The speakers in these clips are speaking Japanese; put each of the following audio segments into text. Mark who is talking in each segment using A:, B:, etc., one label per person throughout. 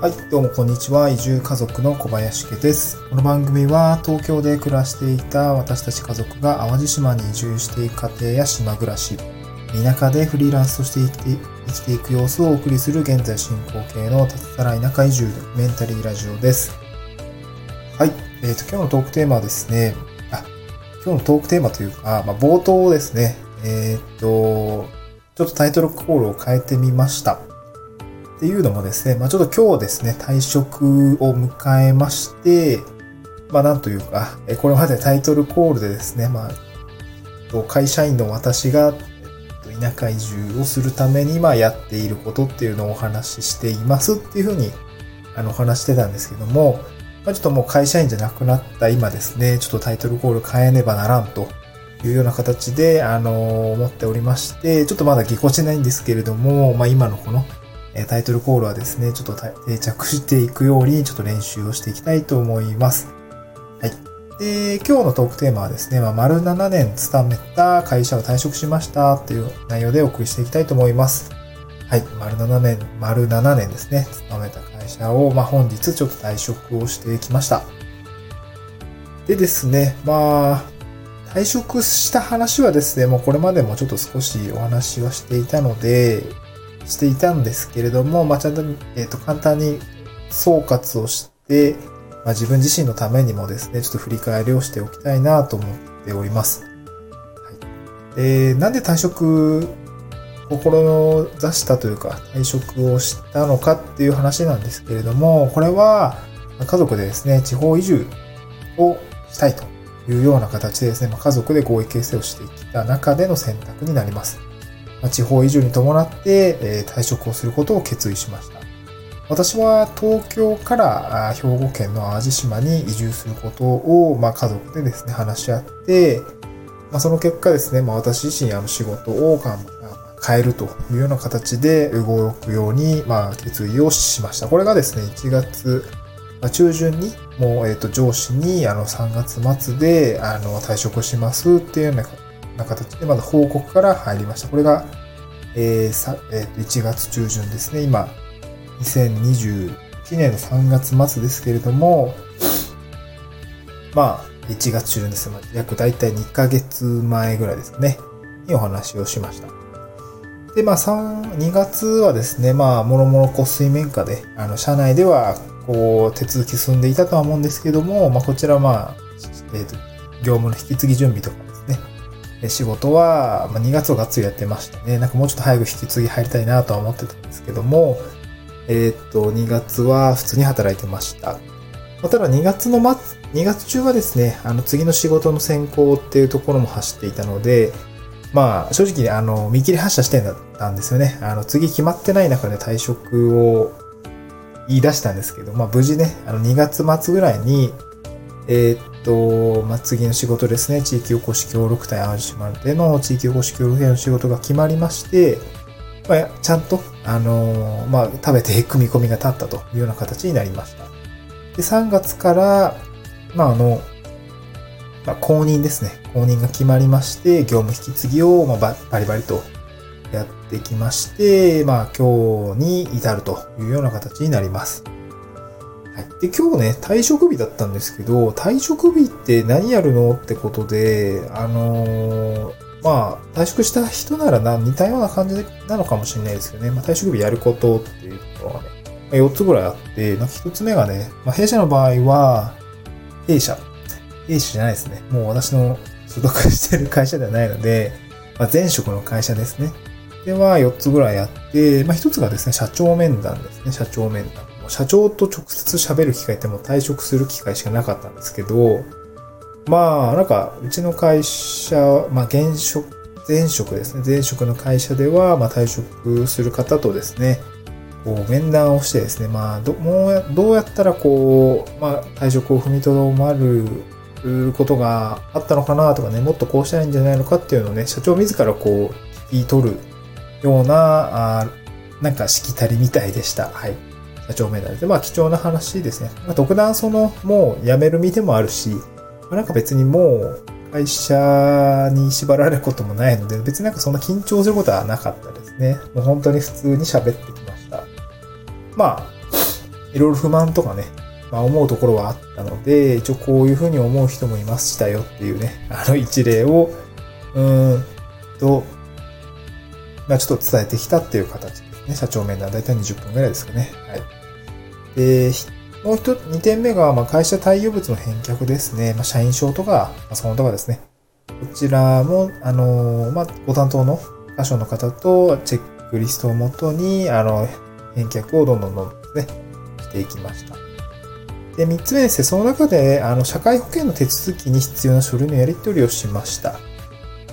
A: はい、どうもこんにちは。移住家族の小林家です。この番組は東京で暮らしていた私たち家族が淡路島に移住していく家庭や島暮らし、田舎でフリーランスとして生きて生きていく様子をお送りする現在進行形の脱サラ田舎移住メンタリーラジオです。はい、えっ、ー、と、今日のトークテーマはですね、あ、今日のトークテーマというか、まあ、冒頭ですね、えっ、ー、と、ちょっとタイトルコールを変えてみました。っていうのもですね、まあちょっと今日ですね、退職を迎えまして、まあなんというか、これまでタイトルコールでですね、まあ、会社員の私が田舎移住をするためにまあやっていることっていうのをお話ししていますっていうふうにあのお話してたんですけども、まあ、ちょっともう会社員じゃなくなった今ですね、ちょっとタイトルコール変えねばならんというような形で、あの、思っておりまして、ちょっとまだぎこちないんですけれども、まあ今のこのえタイトルコールはですね、ちょっと定着していくように、ちょっと練習をしていきたいと思います。はい。で、今日のトークテーマはですね、まあ、丸7年勤めた会社を退職しましたっていう内容でお送りしていきたいと思います。はい。丸7年、丸7年ですね、勤めた会社を、まあ、本日ちょっと退職をしてきました。でですね、まあ、退職した話はですね、もうこれまでもちょっと少しお話はしていたので、していたんですけれども、まあ、ちゃんと、えっ、ー、と、簡単に総括をして、まあ、自分自身のためにもですね、ちょっと振り返りをしておきたいなと思っております。はい。で、なんで退職、心の座したというか、退職をしたのかっていう話なんですけれども、これは、家族でですね、地方移住をしたいというような形でですね、まあ、家族で合意形成をしてきた中での選択になります。地方移住に伴って退職をすることを決意しました。私は東京から兵庫県の淡路島に移住することを、ま、家族でですね、話し合って、まあ、その結果ですね、まあ、私自身あの仕事を変えるというような形で動くように、まあ、決意をしました。これがですね、1月中旬に、もう、えっ、と、上司に、あの、3月末で、あの、退職しますっていうようなな形で、まだ報告から入りました。これが、えーさえー、1月中旬ですね。今、2021年の3月末ですけれども、まあ、1月中旬ですね。約大体2ヶ月前ぐらいですかね。にお話をしました。で、まあ、3、2月はですね、まあ、もろもろこう水面下で、あの、社内では、こう、手続き進んでいたとは思うんですけども、まあ、こちらまあ、えっ、ー、と、業務の引き継ぎ準備とか仕事は、ま2月をがっつりやってましたね。なんかもうちょっと早く引き継ぎ入りたいなとは思ってたんですけども、えー、っと、2月は普通に働いてました。ただ2月の末、2月中はですね、あの次の仕事の選考っていうところも走っていたので、まあ正直あの見切り発車してたんですよね。あの次決まってない中で退職を言い出したんですけど、まあ無事ね、あの2月末ぐらいに、えー、っと、まあ、次の仕事ですね、地域おこし協力隊淡路島での地域おこし協力隊の仕事が決まりまして、まあ、ちゃんと、あのー、まあ、食べて組み込みが立ったというような形になりました。で、3月から、まあ、あの、まあ、公認ですね。公認が決まりまして、業務引き継ぎを、まあ、バリバリとやってきまして、まあ、今日に至るというような形になります。で、今日ね、退職日だったんですけど、退職日って何やるのってことで、あのー、まあ、退職した人ならな、似たような感じなのかもしれないですよね。まあ、退職日やることっていうところがね、4つぐらいあって、なんか1つ目がね、まあ、弊社の場合は、弊社。弊社じゃないですね。もう私の所属してる会社ではないので、まあ、前職の会社ですね。では、4つぐらいあって、まあ、1つがですね、社長面談ですね。社長面談。社長と直接喋る機会ってもう退職する機会しかなかったんですけど、まあ、なんか、うちの会社、まあ、現職、前職ですね。前職の会社では、まあ、退職する方とですね、こう、面談をしてですね、まあ、ど、もう、どうやったらこう、まあ、退職を踏みとどまることがあったのかなとかね、もっとこうしたらいいんじゃないのかっていうのをね、社長自らこう、聞き取るような、あなんかしきたりみたいでした。はい。社長面談で、まあ貴重な話ですね。まあ、特段その、もう辞める身でもあるし、まあ、なんか別にもう会社に縛られることもないので、別になんかそんな緊張することはなかったですね。もう本当に普通に喋ってきました。まあ、いろいろ不満とかね、まあ、思うところはあったので、一応こういうふうに思う人もいましたよっていうね、あの一例を、うーんと、まあ、ちょっと伝えてきたっていう形ですね。社長面談だいたい20分ぐらいですかね。はい。で、もう一つ、2点目が、まあ、会社対応物の返却ですね。まあ、社員証とか、パソコンとかですね。こちらも、あの、まあ、ご担当の箇所の方とチェックリストをもとに、あの、返却をどんどんどんどんですね、していきました。で、3つ目ですね、その中で、あの、社会保険の手続きに必要な書類のやり取りをしました。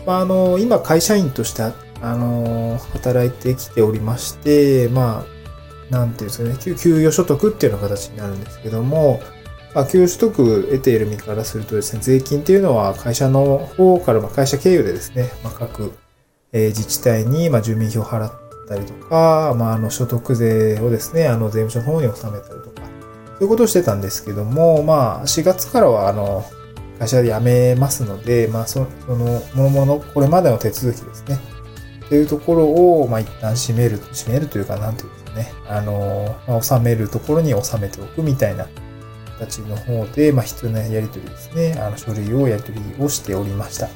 A: まあ、あの、今、会社員として、あの、働いてきておりまして、まあ、なんていうんですかね、給与所得っていうような形になるんですけども、まあ、給与所得得ている身からするとですね、税金っていうのは会社の方から、まあ、会社経由でですね、まあ、各、え、自治体に、まあ、住民票を払ったりとか、まあ、あの、所得税をですね、あの、税務署の方に納めたりとか、そういうことをしてたんですけども、まあ、4月からは、あの、会社で辞めますので、まあ、そその、ものもの、これまでの手続きですね。っていうところを、まあ、一旦閉める、閉めるというか、なんていうね。あの、まあ、収めるところに収めておくみたいな形の方で、まあ、必要なやり取りですね。あの、書類をやり取りをしておりました。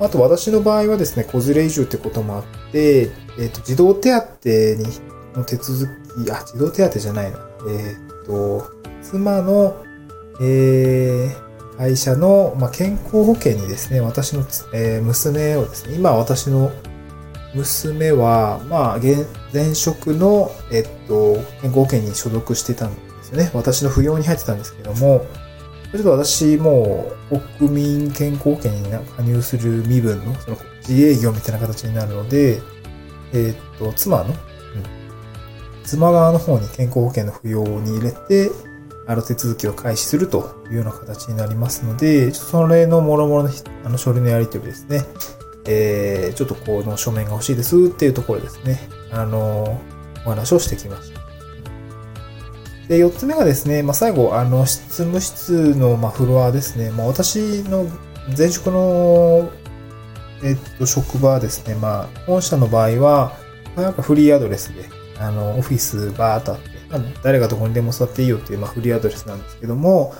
A: あと、私の場合はですね、子連れ移住ってこともあって、えっ、ー、と、児童手当に、の手続き、あ、児童手当じゃないな。えっ、ー、と、妻の、えー、会社の、まあ、健康保険にですね、私の、えー、娘をですね、今私の娘は、まあ、前職の、えっと、健康保険に所属してたんですよね。私の扶養に入ってたんですけども、ちょっと私も国民健康保険に加入する身分のその自営業みたいな形になるので、えっと、妻の、うん、妻側の方に健康保険の扶養に入れて、あの手続きを開始するというような形になりますので、それの諸々のあの書類のやり取りですね。えー、ちょっとこの書面が欲しいですっていうところですね。あの、お話をしてきました。で、四つ目がですね、まあ、最後、あの、執務室の、ま、フロアですね。まあ、私の前職の、えっと、職場ですね。まあ、本社の場合は、なんかフリーアドレスで、あの、オフィスバーっとあって、まあ、誰がどこにでも座っていいよっていう、まあ、フリーアドレスなんですけども、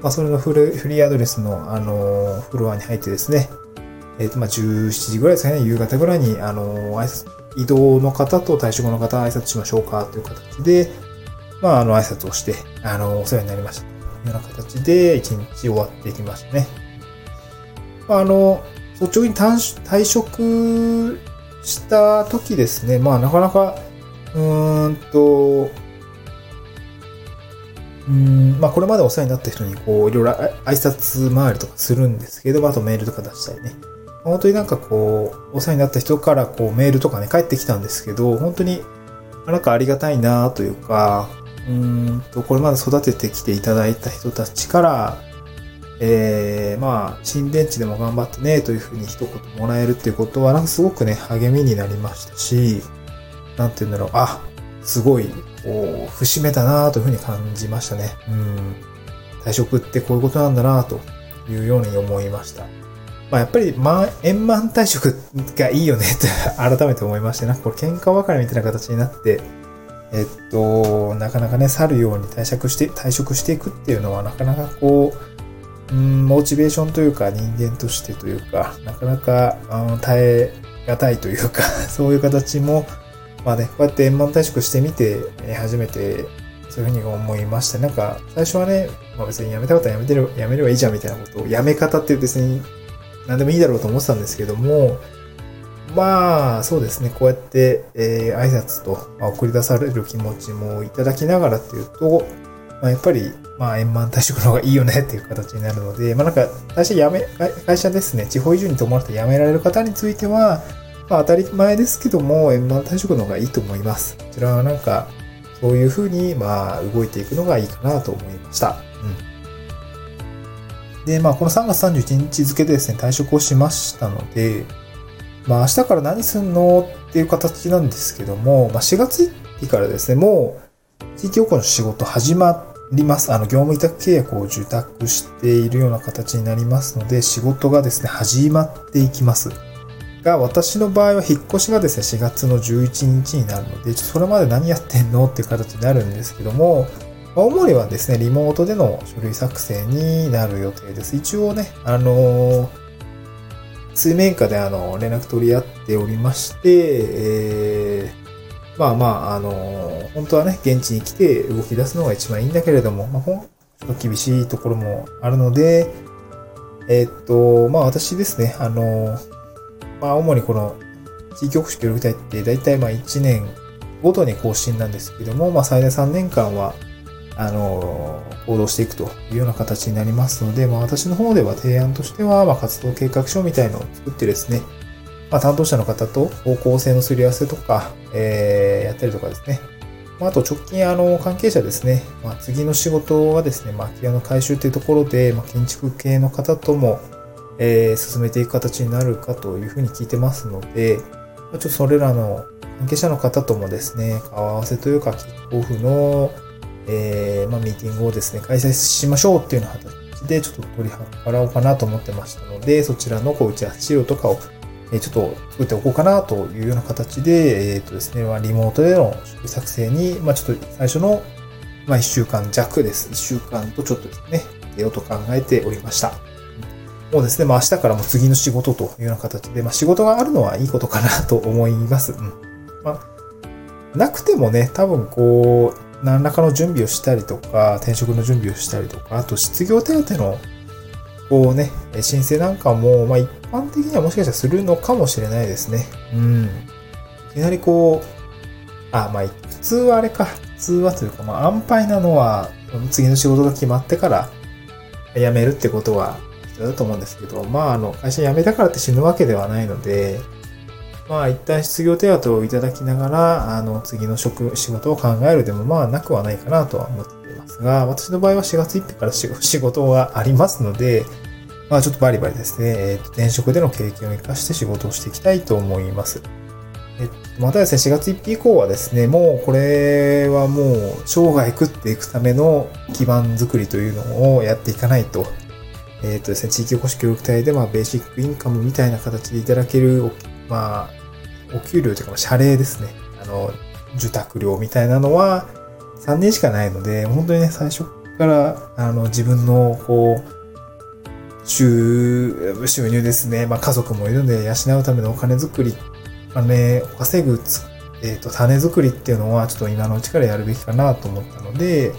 A: まあ、それのフリーアドレスの、あの、フロアに入ってですね、えっ、ー、と、まあ、17時ぐらいですかね、夕方ぐらいに、あの、挨拶、移動の方と退職の方挨拶しましょうかという形で、まあ、あの、挨拶をして、あの、お世話になりましたというような形で、一日終わっていきましたね。まあ、あの、率直に退職した時ですね、まあ、なかなか、うーんと、うん、まあ、これまでお世話になった人に、こう、いろいろ挨拶回りとかするんですけど、あとメールとか出したりね。本当になんかこう、お世話になった人からこうメールとかね、返ってきたんですけど、本当になんかありがたいなというか、うんと、これまで育ててきていただいた人たちから、えー、まあ、新電池でも頑張ってね、というふうに一言もらえるっていうことは、なんかすごくね、励みになりましたし、なんて言うんだろう、あ、すごい、こう、節目だなというふうに感じましたね。うん。退職ってこういうことなんだなというように思いました。まあ、やっぱり、ま、円満退職がいいよねって 改めて思いまして、なんかこれ喧嘩別れみたいな形になって、えっと、なかなかね、去るように退職して、退職していくっていうのは、なかなかこう、うん、モチベーションというか、人間としてというか、なかなか、あ耐え難いというか、そういう形も、まあね、こうやって円満退職してみて、初めて、そういうふうに思いました。なんか、最初はね、まあ別に辞めたかったら辞めてる、辞めればいいじゃんみたいなことを、辞め方って別に何でもいいだろうと思ってたんですけども、まあ、そうですね。こうやって、えー、挨拶と、まあ、送り出される気持ちもいただきながらっていうと、まあ、やっぱり、まあ、円満退職の方がいいよねっていう形になるので、まあ、なんか、会社辞め、会社ですね、地方移住に伴って辞められる方については、まあ、当たり前ですけども、円満退職の方がいいと思います。こちらはなんか、そういうふうに、まあ、動いていくのがいいかなと思いました。うん。で、まあ、この3月31日付でですね、退職をしましたので、まあ、明日から何すんのっていう形なんですけども、まあ、4月1日からですね、もう、地域おこの仕事始まります。あの、業務委託契約を受託しているような形になりますので、仕事がですね、始まっていきます。が、私の場合は引っ越しがですね、4月の11日になるので、それまで何やってんのっていう形になるんですけども、まあ、主にはですね、リモートでの書類作成になる予定です。一応ね、あのー水面下であの、連絡取り合っておりまして、えー、まあまあ、あの、本当はね、現地に来て動き出すのが一番いいんだけれども、まあ、ちょっと厳しいところもあるので、えー、っと、まあ私ですね、あの、まあ主にこの地域おこし協力隊って大体まあ1年ごとに更新なんですけども、まあ最大3年間は、あの、行動していくというような形になりますので、まあ私の方では提案としては、まあ活動計画書みたいのを作ってですね、まあ担当者の方と方向性のすり合わせとか、えー、やったりとかですね。まあ、あと直近、あの、関係者ですね、まあ、次の仕事はですね、まあ、空き家の改修というところで、まあ、建築系の方とも、えー、進めていく形になるかというふうに聞いてますので、まちょっとそれらの関係者の方ともですね、顔合わせというか、キックオフの、えー、まあ、ミーティングをですね、開催しましょうっていうような形で、ちょっと取り払おうかなと思ってましたので、そちらのこう打ち合わせ資料とかを、えちょっと作っておこうかなというような形で、えっ、ー、とですね、まあ、リモートでの作成に、まあ、ちょっと最初の、まあ、1週間弱です。1週間とちょっとですね、出ようと考えておりました。もうですね、まあ明日からも次の仕事というような形で、まあ仕事があるのはいいことかなと思います。うん。まあ、なくてもね、多分こう、何らかの準備をしたりとか、転職の準備をしたりとか、あと失業手当の、こうね、申請なんかも、まあ一般的にはもしかしたらするのかもしれないですね。うん。いきなりこう、あ、まあ普通はあれか。普通はというか、まあ安牌なのは、次の仕事が決まってから辞めるってことは必要だと思うんですけど、まああの、会社辞めたからって死ぬわけではないので、まあ一旦失業手当をいただきながら、あの、次の職、仕事を考えるでもまあなくはないかなとは思っていますが、私の場合は4月1日から 仕事がありますので、まあちょっとバリバリですね、え、ー、と、転職での経験を活かして仕事をしていきたいと思います。えっと、またですね、4月1日以降はですね、もうこれはもう生涯食っていくための基盤作りというのをやっていかないと、えっ、とですね、地域おこし協力隊でまあベーシックインカムみたいな形でいただけるまあ、お給料というか、謝礼ですね。あの、受託料みたいなのは3年しかないので、本当にね、最初から、あの、自分の、こう、収、収入ですね。まあ、家族もいるんで、養うためのお金作り、お金を稼ぐ、えっ、ー、と、種作りっていうのは、ちょっと今のうちからやるべきかなと思ったので、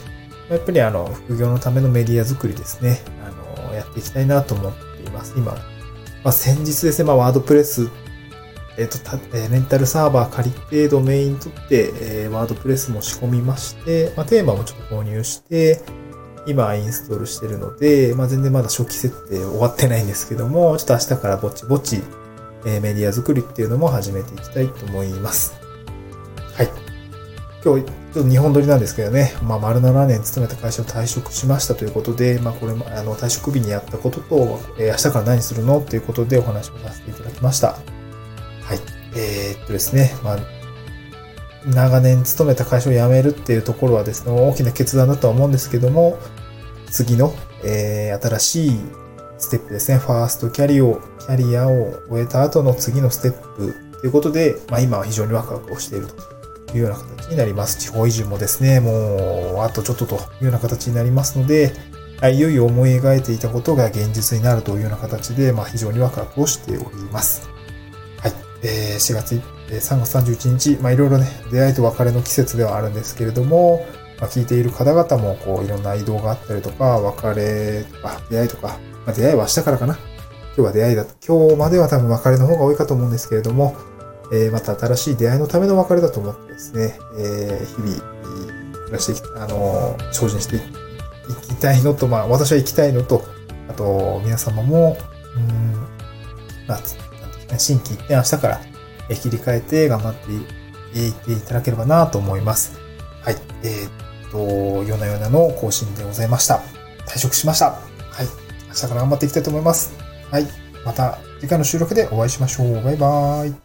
A: やっぱりあの、副業のためのメディア作りですね。あの、やっていきたいなと思っています。今、まあ、先日ですね、まあ、ワードプレスえっ、ー、と、えレンタルサーバー借りてドメイン取って、えー、ワードプレスも仕込みまして、まあ、テーマもちょっと購入して、今インストールしてるので、まあ、全然まだ初期設定終わってないんですけども、ちょっと明日からぼちぼち、えー、メディア作りっていうのも始めていきたいと思います。はい。今日、ちょっと日本撮りなんですけどね、まあ、丸7年勤めた会社を退職しましたということで、まあ、これも、あの、退職日にやったことと、えー、明日から何するのっていうことでお話をさせていただきました。はい。えー、っとですね、まあ、長年勤めた会社を辞めるっていうところはですね、大きな決断だとは思うんですけども、次の、えー、新しいステップですね、ファーストキャリオ、キャリアを終えた後の次のステップということで、まあ今は非常にワクワクをしているというような形になります。地方移住もですね、もう、あとちょっとというような形になりますので、いよいよ思い描いていたことが現実になるというような形で、まあ非常にワクワクをしております。えー、4月、え、3月31日、まあいろいろね、出会いと別れの季節ではあるんですけれども、まあ、聞いている方々も、こう、いろんな移動があったりとか、別れとか、出会いとか、まあ、出会いは明日からかな。今日は出会いだと。今日までは多分別れの方が多いかと思うんですけれども、えー、また新しい出会いのための別れだと思ってですね、えー、日々、暮らしてき、あのー、精進していきたいのと、まあ、私は行きたいのと、あと、皆様も、うん、まあ、新規で明日から切り替えて頑張っていっていただければなと思います。はい。えー、っと、夜な夜なの更新でございました。退職しました。はい。明日から頑張っていきたいと思います。はい。また次回の収録でお会いしましょう。バイバーイ。